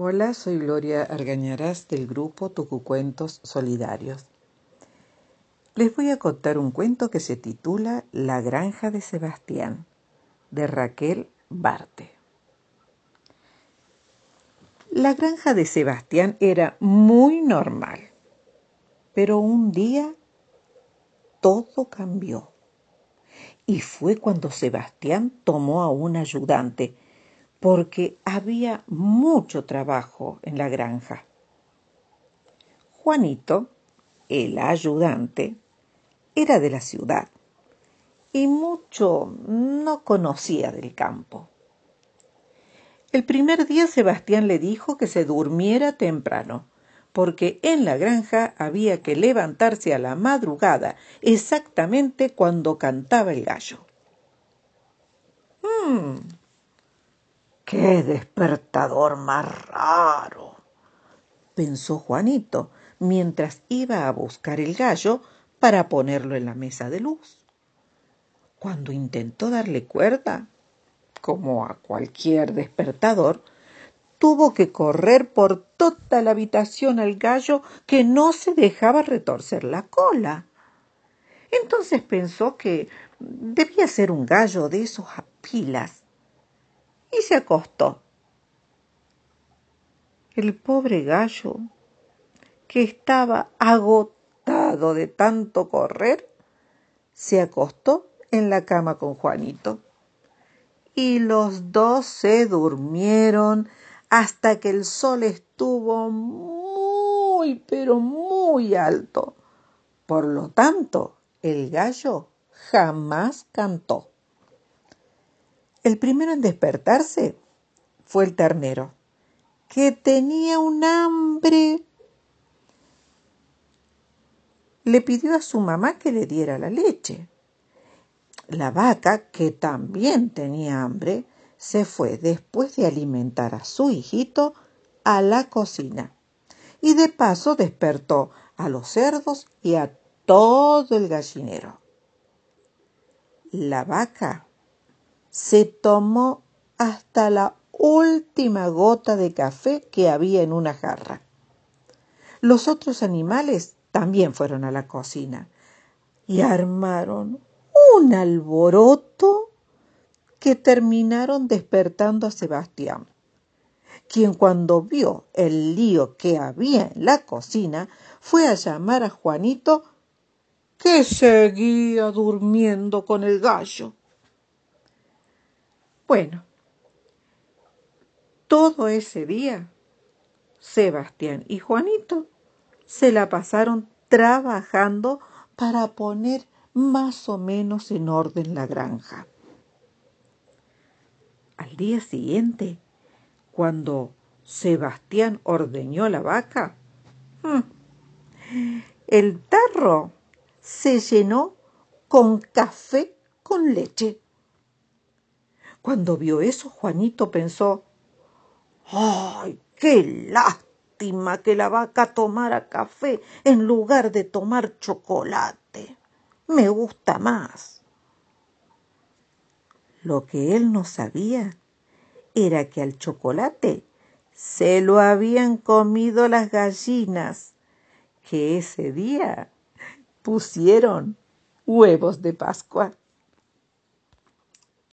Hola, soy Gloria Argañarás del grupo Tucucuentos Solidarios. Les voy a contar un cuento que se titula La granja de Sebastián, de Raquel Barte. La granja de Sebastián era muy normal, pero un día todo cambió. Y fue cuando Sebastián tomó a un ayudante, porque había mucho trabajo en la granja. Juanito, el ayudante, era de la ciudad y mucho no conocía del campo. El primer día Sebastián le dijo que se durmiera temprano, porque en la granja había que levantarse a la madrugada, exactamente cuando cantaba el gallo. Hmm, ¡Qué despertador más raro! pensó Juanito mientras iba a buscar el gallo para ponerlo en la mesa de luz. Cuando intentó darle cuerda, como a cualquier despertador, tuvo que correr por toda la habitación al gallo que no se dejaba retorcer la cola. Entonces pensó que debía ser un gallo de esos a pilas y se acostó. El pobre gallo, que estaba agotado de tanto correr, se acostó en la cama con Juanito. Y los dos se durmieron hasta que el sol estuvo muy, pero muy alto. Por lo tanto, el gallo jamás cantó. El primero en despertarse fue el ternero, que tenía un hambre. Le pidió a su mamá que le diera la leche. La vaca, que también tenía hambre, se fue después de alimentar a su hijito a la cocina y de paso despertó a los cerdos y a todo el gallinero. La vaca se tomó hasta la última gota de café que había en una jarra. Los otros animales también fueron a la cocina y armaron un alboroto que terminaron despertando a Sebastián, quien cuando vio el lío que había en la cocina fue a llamar a Juanito que seguía durmiendo con el gallo. Bueno, todo ese día, Sebastián y Juanito se la pasaron trabajando para poner más o menos en orden la granja. Al día siguiente, cuando Sebastián ordeñó la vaca, hmm, el tarro se llenó con café con leche. Cuando vio eso, Juanito pensó, ¡ay, qué lástima que la vaca tomara café en lugar de tomar chocolate! Me gusta más. Lo que él no sabía era que al chocolate se lo habían comido las gallinas, que ese día pusieron huevos de Pascua.